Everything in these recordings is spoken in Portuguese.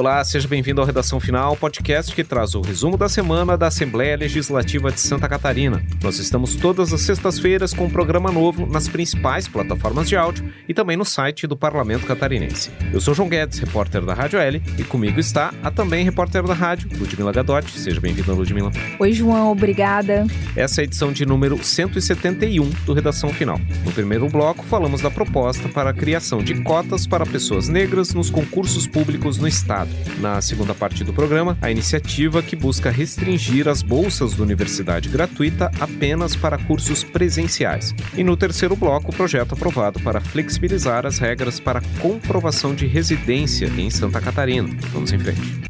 Olá, seja bem-vindo ao Redação Final, podcast que traz o resumo da semana da Assembleia Legislativa de Santa Catarina. Nós estamos todas as sextas-feiras com um programa novo nas principais plataformas de áudio e também no site do Parlamento Catarinense. Eu sou João Guedes, repórter da Rádio L, e comigo está a também repórter da rádio, Ludmila Gadotti. Seja bem-vinda, Ludmila. Oi, João, obrigada. Essa é a edição de número 171 do Redação Final. No primeiro bloco, falamos da proposta para a criação de cotas para pessoas negras nos concursos públicos no Estado. Na segunda parte do programa, a iniciativa que busca restringir as bolsas da universidade gratuita apenas para cursos presenciais. E no terceiro bloco, o projeto aprovado para flexibilizar as regras para comprovação de residência em Santa Catarina. Vamos em frente.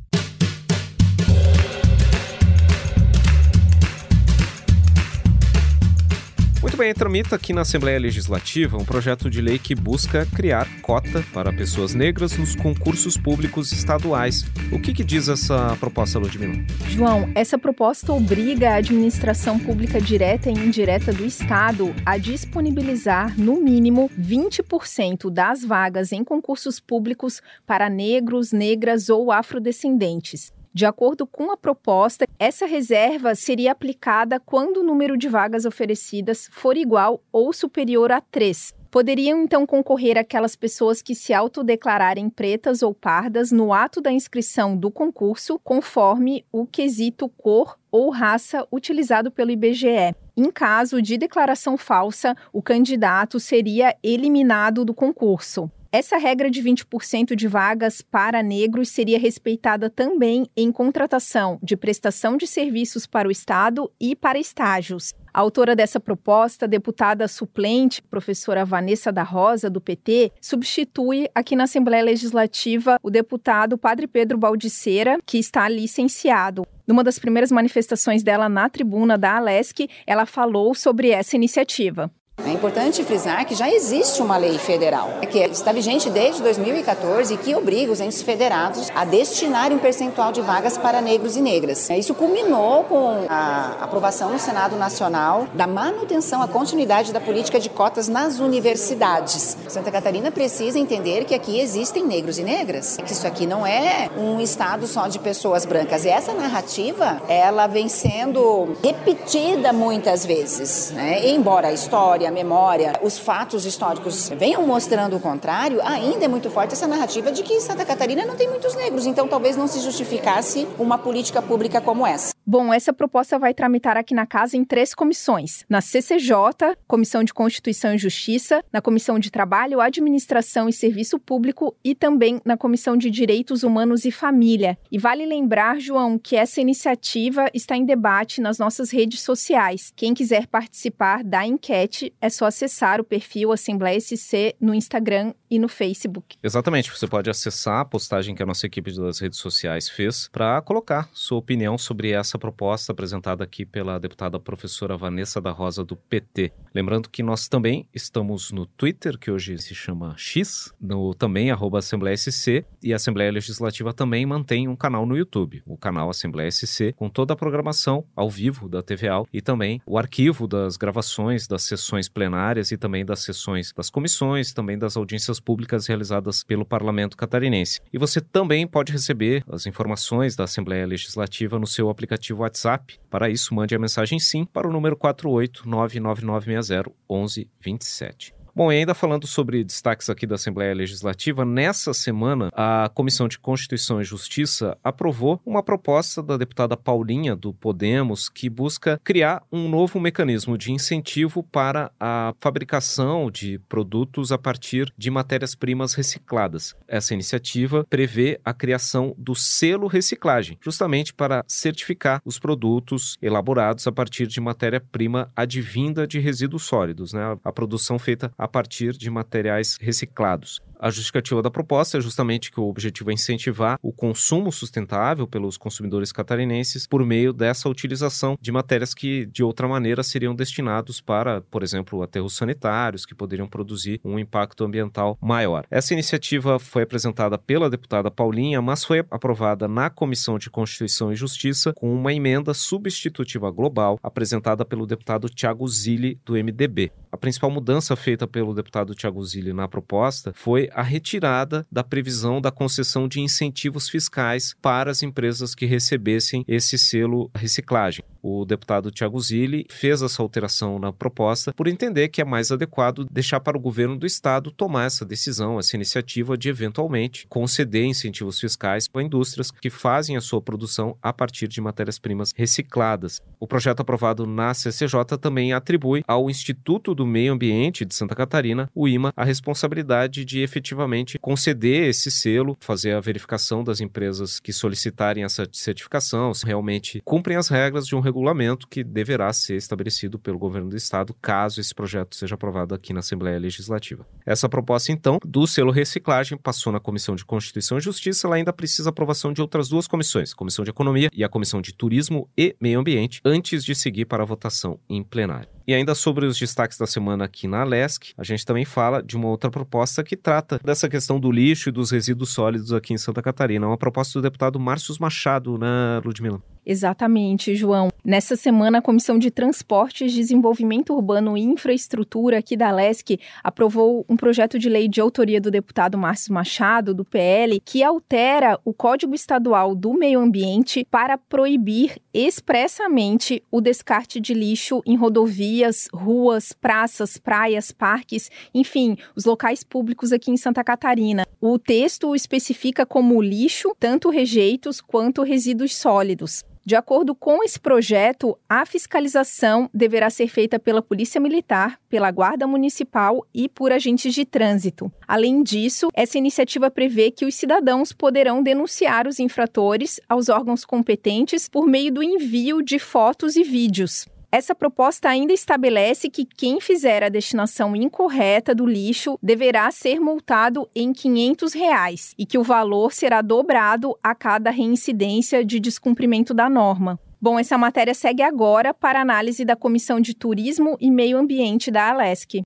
Bem, tramita aqui na Assembleia Legislativa um projeto de lei que busca criar cota para pessoas negras nos concursos públicos estaduais. O que, que diz essa proposta, Ludmila? João, essa proposta obriga a administração pública direta e indireta do Estado a disponibilizar, no mínimo, 20% das vagas em concursos públicos para negros, negras ou afrodescendentes. De acordo com a proposta, essa reserva seria aplicada quando o número de vagas oferecidas for igual ou superior a três. Poderiam então concorrer aquelas pessoas que se autodeclararem pretas ou pardas no ato da inscrição do concurso, conforme o quesito cor ou raça utilizado pelo IBGE. Em caso de declaração falsa, o candidato seria eliminado do concurso. Essa regra de 20% de vagas para negros seria respeitada também em contratação de prestação de serviços para o Estado e para estágios. A autora dessa proposta, deputada suplente, professora Vanessa da Rosa, do PT, substitui aqui na Assembleia Legislativa o deputado Padre Pedro Baldiceira, que está licenciado. Numa das primeiras manifestações dela na tribuna da Alesc, ela falou sobre essa iniciativa. É importante frisar que já existe uma lei federal, que está vigente desde 2014 e que obriga os entes federados a destinarem um percentual de vagas para negros e negras. Isso culminou com a aprovação no Senado Nacional da manutenção, a continuidade da política de cotas nas universidades. Santa Catarina precisa entender que aqui existem negros e negras, que isso aqui não é um estado só de pessoas brancas. E essa narrativa, ela vem sendo repetida muitas vezes, né? embora a história a memória, os fatos históricos venham mostrando o contrário, ainda é muito forte essa narrativa de que Santa Catarina não tem muitos negros, então talvez não se justificasse uma política pública como essa. Bom, essa proposta vai tramitar aqui na casa em três comissões: na CCJ, Comissão de Constituição e Justiça, na Comissão de Trabalho, Administração e Serviço Público e também na Comissão de Direitos Humanos e Família. E vale lembrar, João, que essa iniciativa está em debate nas nossas redes sociais. Quem quiser participar da enquete é só acessar o perfil Assembleia SC no Instagram e no Facebook. Exatamente, você pode acessar a postagem que a nossa equipe das redes sociais fez para colocar sua opinião sobre essa proposta apresentada aqui pela deputada professora Vanessa da Rosa do PT. Lembrando que nós também estamos no Twitter, que hoje se chama X, no também arroba Assembleia SC, e a Assembleia Legislativa também mantém um canal no YouTube, o canal Assembleia SC, com toda a programação ao vivo da TVA e também o arquivo das gravações das sessões plenárias e também das sessões das comissões, também das audiências públicas realizadas pelo Parlamento catarinense. E você também pode receber as informações da Assembleia Legislativa no seu aplicativo WhatsApp. Para isso, mande a mensagem sim para o número 4899960 1127. Bom, e ainda falando sobre destaques aqui da Assembleia Legislativa, nessa semana a Comissão de Constituição e Justiça aprovou uma proposta da deputada Paulinha do Podemos que busca criar um novo mecanismo de incentivo para a fabricação de produtos a partir de matérias-primas recicladas. Essa iniciativa prevê a criação do selo reciclagem, justamente para certificar os produtos elaborados a partir de matéria-prima advinda de resíduos sólidos, né? A produção feita a partir de materiais reciclados. A justificativa da proposta é justamente que o objetivo é incentivar o consumo sustentável pelos consumidores catarinenses por meio dessa utilização de matérias que, de outra maneira, seriam destinados para, por exemplo, aterros sanitários, que poderiam produzir um impacto ambiental maior. Essa iniciativa foi apresentada pela deputada Paulinha, mas foi aprovada na Comissão de Constituição e Justiça com uma emenda substitutiva global apresentada pelo deputado Tiago Zilli, do MDB. A principal mudança feita pelo deputado Tiago Zilli na proposta foi a retirada da previsão da concessão de incentivos fiscais para as empresas que recebessem esse selo reciclagem. O deputado Tiago Zilli fez essa alteração na proposta por entender que é mais adequado deixar para o governo do estado tomar essa decisão, essa iniciativa de eventualmente conceder incentivos fiscais para indústrias que fazem a sua produção a partir de matérias-primas recicladas. O projeto aprovado na CCJ também atribui ao Instituto do Meio Ambiente de Santa Catarina, o IMA, a responsabilidade de efetivamente conceder esse selo, fazer a verificação das empresas que solicitarem essa certificação, se realmente cumprem as regras de um regulamento que deverá ser estabelecido pelo governo do estado caso esse projeto seja aprovado aqui na Assembleia Legislativa. Essa proposta, então, do selo reciclagem passou na Comissão de Constituição e Justiça, ela ainda precisa aprovação de outras duas comissões, a Comissão de Economia e a Comissão de Turismo e Meio Ambiente, antes de seguir para a votação em plenário. E ainda sobre os destaques da semana aqui na Alesc, a gente também fala de uma outra proposta que trata dessa questão do lixo e dos resíduos sólidos aqui em Santa Catarina. Uma proposta do deputado Márcio Machado, né, Ludmila? Exatamente, João. Nessa semana, a Comissão de Transportes, Desenvolvimento Urbano e Infraestrutura aqui da LESC aprovou um projeto de lei de autoria do deputado Márcio Machado, do PL, que altera o Código Estadual do Meio Ambiente para proibir expressamente o descarte de lixo em rodovias, ruas, praças, praias, parques, enfim, os locais públicos aqui em Santa Catarina. O texto especifica como lixo tanto rejeitos quanto resíduos sólidos. De acordo com esse projeto, a fiscalização deverá ser feita pela Polícia Militar, pela Guarda Municipal e por agentes de trânsito. Além disso, essa iniciativa prevê que os cidadãos poderão denunciar os infratores aos órgãos competentes por meio do envio de fotos e vídeos. Essa proposta ainda estabelece que quem fizer a destinação incorreta do lixo deverá ser multado em 500 reais, e que o valor será dobrado a cada reincidência de descumprimento da norma. Bom, essa matéria segue agora para análise da Comissão de Turismo e Meio Ambiente da Alesc.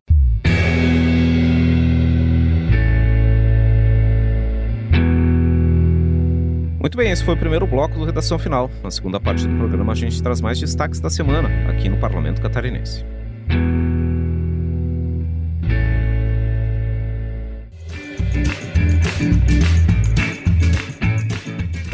Muito bem, esse foi o primeiro bloco do Redação Final. Na segunda parte do programa, a gente traz mais destaques da semana aqui no Parlamento Catarinense.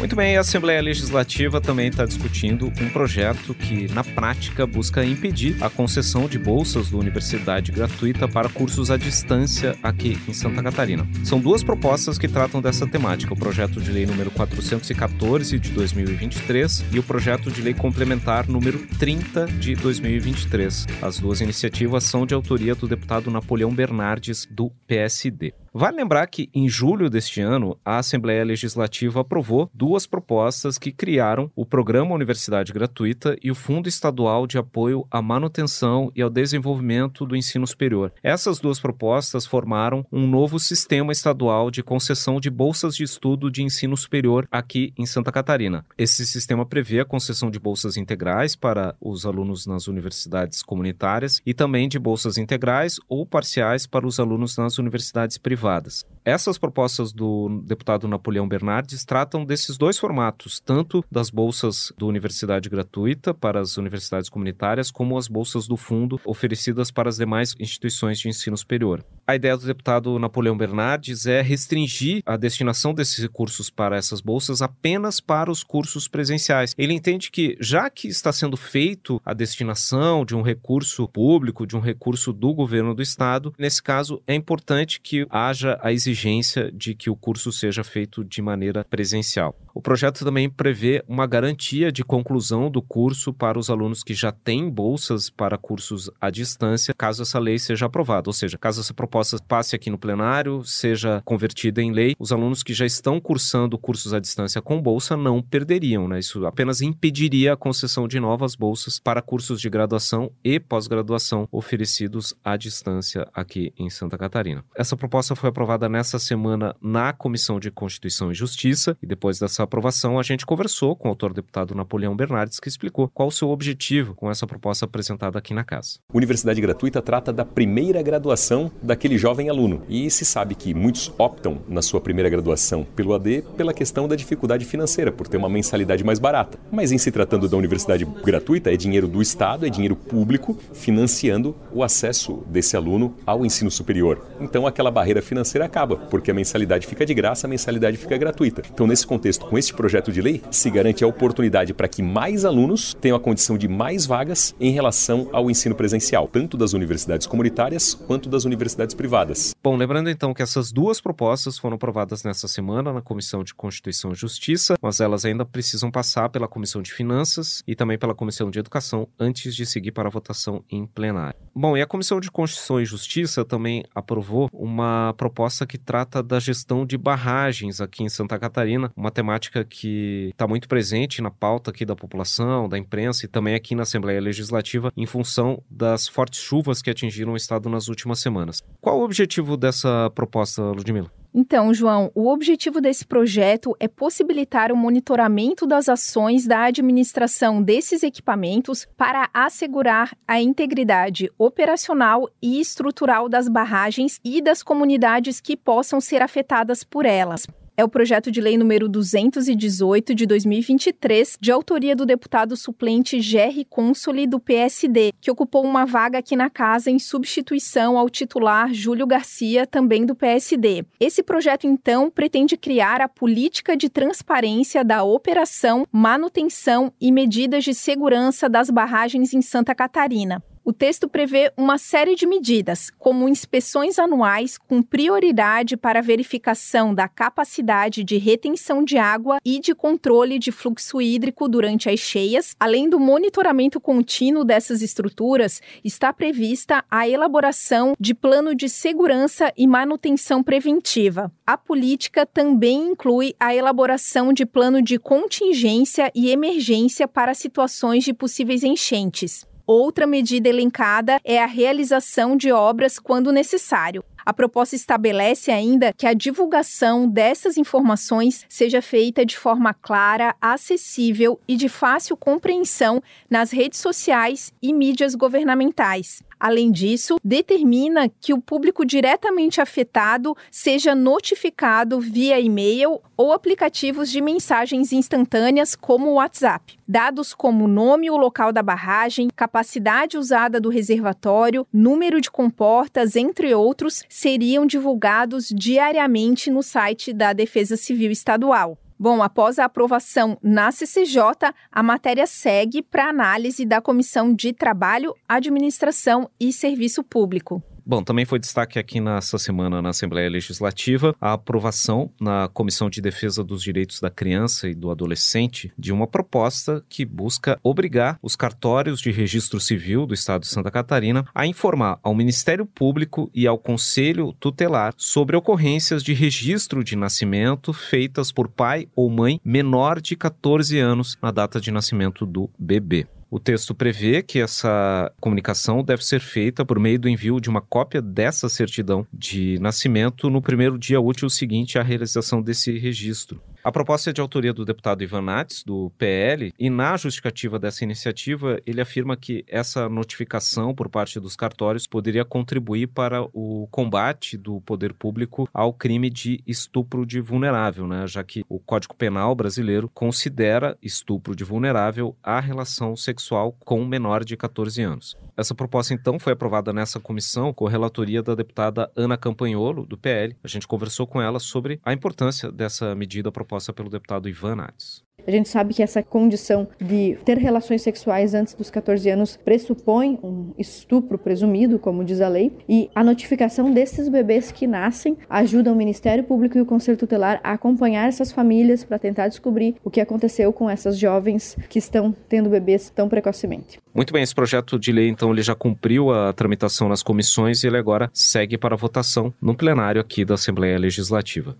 Muito bem, a Assembleia Legislativa também está discutindo um projeto que, na prática, busca impedir a concessão de bolsas da universidade gratuita para cursos à distância aqui em Santa Catarina. São duas propostas que tratam dessa temática: o projeto de lei número 414 de 2023 e o projeto de lei complementar número 30 de 2023. As duas iniciativas são de autoria do deputado Napoleão Bernardes, do PSD. Vale lembrar que, em julho deste ano, a Assembleia Legislativa aprovou duas propostas que criaram o Programa Universidade Gratuita e o Fundo Estadual de Apoio à Manutenção e ao Desenvolvimento do Ensino Superior. Essas duas propostas formaram um novo sistema estadual de concessão de bolsas de estudo de ensino superior aqui em Santa Catarina. Esse sistema prevê a concessão de bolsas integrais para os alunos nas universidades comunitárias e também de bolsas integrais ou parciais para os alunos nas universidades privadas privadas. Essas propostas do deputado Napoleão Bernardes tratam desses dois formatos, tanto das bolsas do Universidade Gratuita para as universidades comunitárias, como as bolsas do fundo oferecidas para as demais instituições de ensino superior. A ideia do deputado Napoleão Bernardes é restringir a destinação desses recursos para essas bolsas apenas para os cursos presenciais. Ele entende que, já que está sendo feito a destinação de um recurso público, de um recurso do governo do estado, nesse caso é importante que haja a exigência de que o curso seja feito de maneira presencial. O projeto também prevê uma garantia de conclusão do curso para os alunos que já têm bolsas para cursos à distância, caso essa lei seja aprovada. Ou seja, caso essa proposta passe aqui no plenário, seja convertida em lei, os alunos que já estão cursando cursos à distância com bolsa não perderiam, né? Isso apenas impediria a concessão de novas bolsas para cursos de graduação e pós-graduação oferecidos à distância aqui em Santa Catarina. Essa proposta foi aprovada nessa semana na Comissão de Constituição e Justiça e depois dessa essa aprovação, a gente conversou com o autor deputado Napoleão Bernardes, que explicou qual o seu objetivo com essa proposta apresentada aqui na casa. Universidade gratuita trata da primeira graduação daquele jovem aluno. E se sabe que muitos optam na sua primeira graduação pelo AD pela questão da dificuldade financeira, por ter uma mensalidade mais barata. Mas em se tratando da universidade gratuita, é dinheiro do Estado, é dinheiro público financiando o acesso desse aluno ao ensino superior. Então aquela barreira financeira acaba, porque a mensalidade fica de graça, a mensalidade fica gratuita. Então nesse contexto, com este projeto de lei, se garante a oportunidade para que mais alunos tenham a condição de mais vagas em relação ao ensino presencial, tanto das universidades comunitárias quanto das universidades privadas. Bom, lembrando então que essas duas propostas foram aprovadas nessa semana na Comissão de Constituição e Justiça, mas elas ainda precisam passar pela Comissão de Finanças e também pela Comissão de Educação antes de seguir para a votação em plenário. Bom, e a Comissão de Constituição e Justiça também aprovou uma proposta que trata da gestão de barragens aqui em Santa Catarina, uma temática que está muito presente na pauta aqui da população, da imprensa e também aqui na Assembleia Legislativa em função das fortes chuvas que atingiram o estado nas últimas semanas. Qual o objetivo dessa proposta, Ludmila? Então, João, o objetivo desse projeto é possibilitar o monitoramento das ações da administração desses equipamentos para assegurar a integridade operacional e estrutural das barragens e das comunidades que possam ser afetadas por elas é o projeto de lei número 218 de 2023, de autoria do deputado suplente Gerry Consoli, do PSD, que ocupou uma vaga aqui na casa em substituição ao titular Júlio Garcia, também do PSD. Esse projeto, então, pretende criar a política de transparência da operação, manutenção e medidas de segurança das barragens em Santa Catarina. O texto prevê uma série de medidas, como inspeções anuais com prioridade para verificação da capacidade de retenção de água e de controle de fluxo hídrico durante as cheias. Além do monitoramento contínuo dessas estruturas, está prevista a elaboração de plano de segurança e manutenção preventiva. A política também inclui a elaboração de plano de contingência e emergência para situações de possíveis enchentes. Outra medida elencada é a realização de obras quando necessário. A proposta estabelece ainda que a divulgação dessas informações seja feita de forma clara, acessível e de fácil compreensão nas redes sociais e mídias governamentais. Além disso, determina que o público diretamente afetado seja notificado via e-mail ou aplicativos de mensagens instantâneas como o WhatsApp. Dados como nome e o local da barragem, capacidade usada do reservatório, número de comportas, entre outros, seriam divulgados diariamente no site da Defesa Civil Estadual. Bom, após a aprovação na CCJ, a matéria segue para análise da Comissão de Trabalho, Administração e Serviço Público. Bom, também foi destaque aqui nessa semana na Assembleia Legislativa a aprovação na Comissão de Defesa dos Direitos da Criança e do Adolescente de uma proposta que busca obrigar os cartórios de registro civil do Estado de Santa Catarina a informar ao Ministério Público e ao Conselho Tutelar sobre ocorrências de registro de nascimento feitas por pai ou mãe menor de 14 anos na data de nascimento do bebê. O texto prevê que essa comunicação deve ser feita por meio do envio de uma cópia dessa certidão de nascimento no primeiro dia útil seguinte à realização desse registro. A proposta é de autoria do deputado Ivan Nats, do PL, e na justificativa dessa iniciativa, ele afirma que essa notificação por parte dos cartórios poderia contribuir para o combate do poder público ao crime de estupro de vulnerável, né? já que o Código Penal brasileiro considera estupro de vulnerável a relação sexual com menor de 14 anos. Essa proposta, então, foi aprovada nessa comissão com relatoria da deputada Ana Campanholo, do PL. A gente conversou com ela sobre a importância dessa medida proposta pelo deputado Ivan Nades. A gente sabe que essa condição de ter relações sexuais antes dos 14 anos pressupõe um estupro presumido, como diz a lei, e a notificação desses bebês que nascem ajuda o Ministério Público e o Conselho Tutelar a acompanhar essas famílias para tentar descobrir o que aconteceu com essas jovens que estão tendo bebês tão precocemente. Muito bem, esse projeto de lei então ele já cumpriu a tramitação nas comissões e ele agora segue para votação no plenário aqui da Assembleia Legislativa.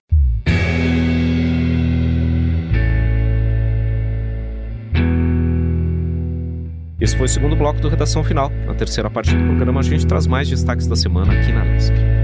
Esse foi o segundo bloco do Redação Final. Na terceira parte do programa, a gente traz mais destaques da semana aqui na LESC.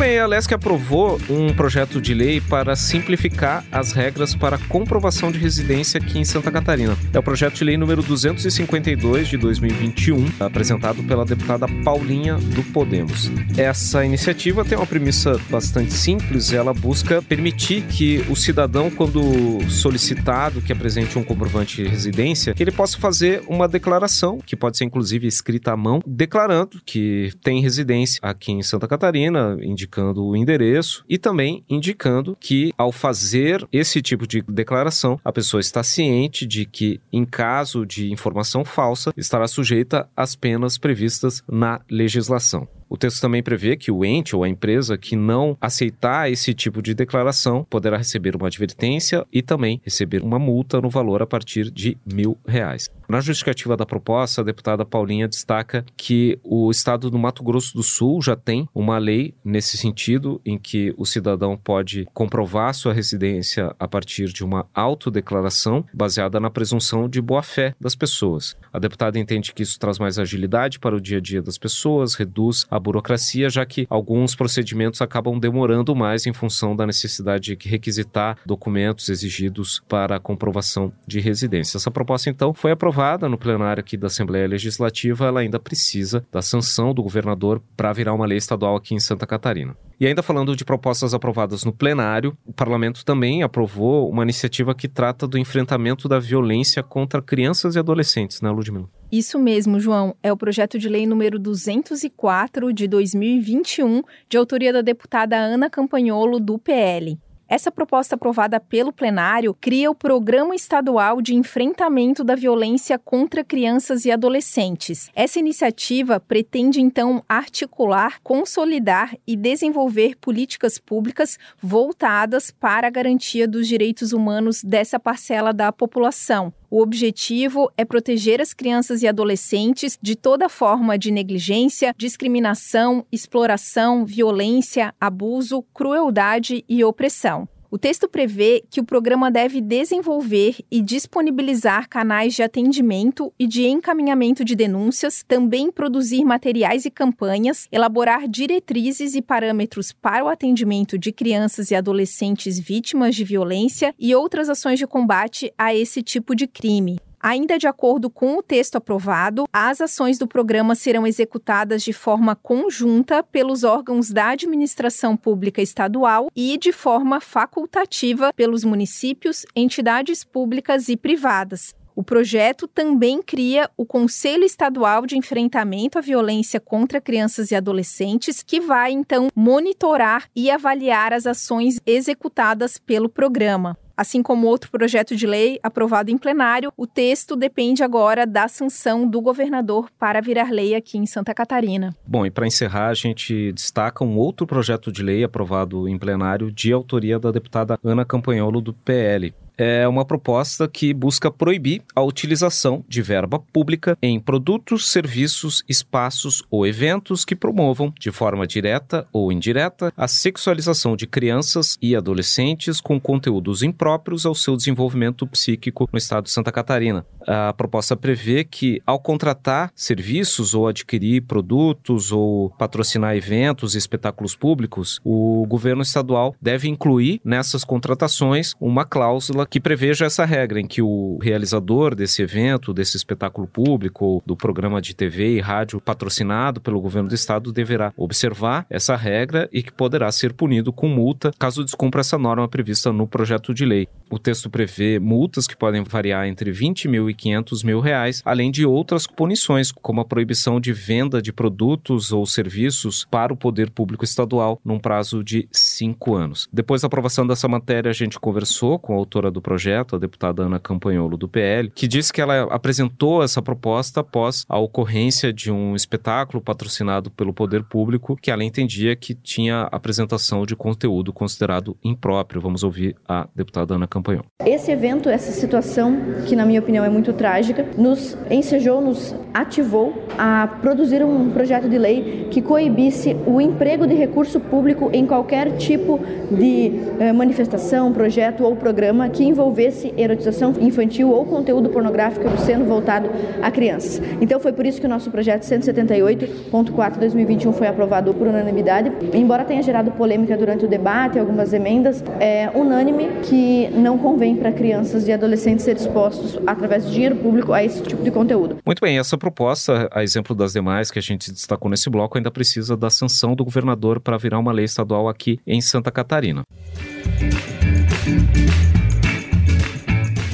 Bem, a LESC aprovou um projeto de lei para simplificar as regras para comprovação de residência aqui em Santa Catarina. É o projeto de lei número 252 de 2021, apresentado pela deputada Paulinha do Podemos. Essa iniciativa tem uma premissa bastante simples, ela busca permitir que o cidadão, quando solicitado que apresente um comprovante de residência, ele possa fazer uma declaração, que pode ser inclusive escrita à mão, declarando que tem residência aqui em Santa Catarina, indicando o endereço e também indicando que ao fazer esse tipo de declaração, a pessoa está ciente de que em caso de informação falsa, estará sujeita às penas previstas na legislação. O texto também prevê que o ente ou a empresa que não aceitar esse tipo de declaração poderá receber uma advertência e também receber uma multa no valor a partir de mil reais. Na justificativa da proposta, a deputada Paulinha destaca que o estado do Mato Grosso do Sul já tem uma lei nesse sentido, em que o cidadão pode comprovar sua residência a partir de uma autodeclaração baseada na presunção de boa-fé das pessoas. A deputada entende que isso traz mais agilidade para o dia a dia das pessoas, reduz a burocracia, já que alguns procedimentos acabam demorando mais em função da necessidade de requisitar documentos exigidos para a comprovação de residência. Essa proposta, então, foi aprovada no plenário aqui da Assembleia Legislativa, ela ainda precisa da sanção do governador para virar uma lei estadual aqui em Santa Catarina. E ainda falando de propostas aprovadas no plenário, o parlamento também aprovou uma iniciativa que trata do enfrentamento da violência contra crianças e adolescentes, né, Ludmila? Isso mesmo, João. É o projeto de lei número 204 de 2021, de autoria da deputada Ana Campanholo, do PL. Essa proposta aprovada pelo plenário cria o Programa Estadual de Enfrentamento da Violência contra Crianças e Adolescentes. Essa iniciativa pretende, então, articular, consolidar e desenvolver políticas públicas voltadas para a garantia dos direitos humanos dessa parcela da população. O objetivo é proteger as crianças e adolescentes de toda forma de negligência, discriminação, exploração, violência, abuso, crueldade e opressão. O texto prevê que o programa deve desenvolver e disponibilizar canais de atendimento e de encaminhamento de denúncias, também produzir materiais e campanhas, elaborar diretrizes e parâmetros para o atendimento de crianças e adolescentes vítimas de violência e outras ações de combate a esse tipo de crime. Ainda de acordo com o texto aprovado, as ações do programa serão executadas de forma conjunta pelos órgãos da administração pública estadual e de forma facultativa pelos municípios, entidades públicas e privadas. O projeto também cria o Conselho Estadual de Enfrentamento à Violência contra Crianças e Adolescentes, que vai então monitorar e avaliar as ações executadas pelo programa. Assim como outro projeto de lei aprovado em plenário, o texto depende agora da sanção do governador para virar lei aqui em Santa Catarina. Bom, e para encerrar, a gente destaca um outro projeto de lei aprovado em plenário de autoria da deputada Ana Campanholo do PL é uma proposta que busca proibir a utilização de verba pública em produtos, serviços, espaços ou eventos que promovam, de forma direta ou indireta, a sexualização de crianças e adolescentes com conteúdos impróprios ao seu desenvolvimento psíquico no estado de Santa Catarina. A proposta prevê que, ao contratar serviços ou adquirir produtos ou patrocinar eventos e espetáculos públicos, o governo estadual deve incluir nessas contratações uma cláusula que preveja essa regra em que o realizador desse evento, desse espetáculo público ou do programa de TV e rádio patrocinado pelo governo do estado deverá observar essa regra e que poderá ser punido com multa caso descumpra essa norma prevista no projeto de lei. O texto prevê multas que podem variar entre 20 mil e 500 mil reais, além de outras punições, como a proibição de venda de produtos ou serviços para o poder público estadual num prazo de cinco anos. Depois da aprovação dessa matéria, a gente conversou com a autora do do projeto, a deputada Ana Campanholo, do PL, que disse que ela apresentou essa proposta após a ocorrência de um espetáculo patrocinado pelo poder público, que ela entendia que tinha apresentação de conteúdo considerado impróprio. Vamos ouvir a deputada Ana Campanholo. Esse evento, essa situação, que na minha opinião é muito trágica, nos ensejou, nos ativou a produzir um projeto de lei que coibisse o emprego de recurso público em qualquer tipo de eh, manifestação, projeto ou programa que que envolvesse erotização infantil ou conteúdo pornográfico sendo voltado a crianças. Então foi por isso que o nosso projeto 178.4/2021 foi aprovado por unanimidade, embora tenha gerado polêmica durante o debate, algumas emendas, é unânime que não convém para crianças e adolescentes ser expostos através de dinheiro público a esse tipo de conteúdo. Muito bem, essa proposta, a exemplo das demais que a gente destacou nesse bloco, ainda precisa da sanção do governador para virar uma lei estadual aqui em Santa Catarina.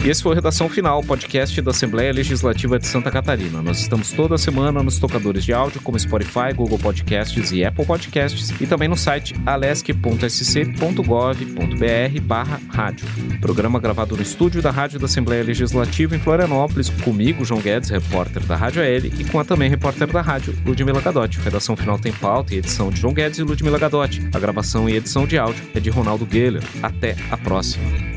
E esse foi o Redação Final, podcast da Assembleia Legislativa de Santa Catarina. Nós estamos toda semana nos tocadores de áudio como Spotify, Google Podcasts e Apple Podcasts e também no site alesc.sc.gov.br barra rádio. Programa gravado no estúdio da Rádio da Assembleia Legislativa em Florianópolis, comigo, João Guedes, repórter da Rádio AL, e com a também repórter da rádio, Ludmila Gadotti. Redação Final tem pauta e edição de João Guedes e Ludmila Gadotti. A gravação e edição de áudio é de Ronaldo Geller. Até a próxima.